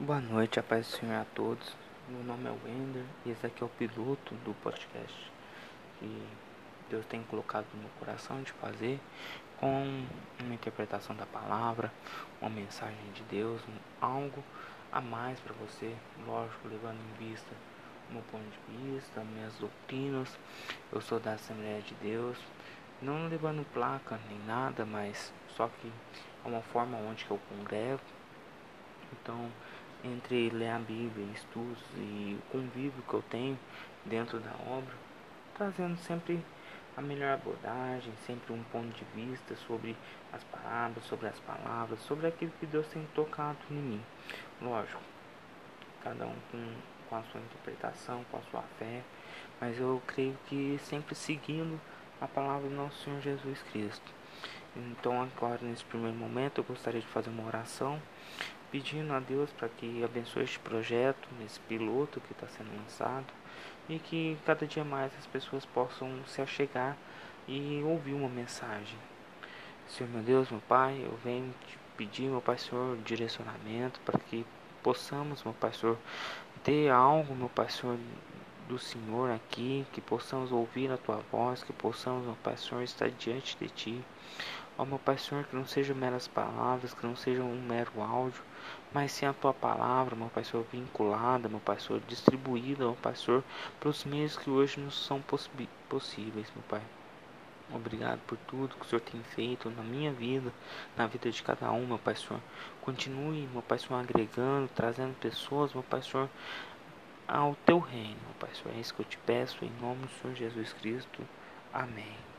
Boa noite, a paz do Senhor a todos. Meu nome é Wender e esse aqui é o piloto do podcast que Deus tem colocado no meu coração de fazer com uma interpretação da palavra, uma mensagem de Deus, algo a mais para você, lógico, levando em vista o meu ponto de vista, minhas doutrinas. Eu sou da Assembleia de Deus, não levando placa nem nada, mas só que é uma forma onde eu congrego. Então, entre ler a Bíblia, estudos e o convívio que eu tenho dentro da obra, trazendo sempre a melhor abordagem, sempre um ponto de vista sobre as palavras, sobre as palavras, sobre aquilo que Deus tem tocado em mim. Lógico, cada um com, com a sua interpretação, com a sua fé, mas eu creio que sempre seguindo a palavra do nosso Senhor Jesus Cristo. Então agora nesse primeiro momento eu gostaria de fazer uma oração pedindo a Deus para que abençoe este projeto, esse piloto que está sendo lançado e que cada dia mais as pessoas possam se achegar e ouvir uma mensagem. Senhor meu Deus, meu Pai, eu venho te pedir, meu Pai Senhor, direcionamento para que possamos, meu Pai Senhor, ter algo, meu Pai Senhor, do Senhor aqui, que possamos ouvir a Tua voz, que possamos, meu Pai Senhor, estar diante de Ti. Ó meu Pai Senhor, que não sejam meras palavras, que não sejam um mero áudio, mas sim a Tua palavra, meu Pai Senhor, vinculada, meu Pai Senhor, distribuída, meu Pai Senhor, para os meios que hoje não são possíveis, meu Pai. Obrigado por tudo que o Senhor tem feito na minha vida, na vida de cada um, meu Pai Senhor. Continue, meu Pai Senhor, agregando, trazendo pessoas, meu Pai Senhor, ao teu reino, Pai Senhor. É isso que eu te peço, em nome do Senhor Jesus Cristo. Amém.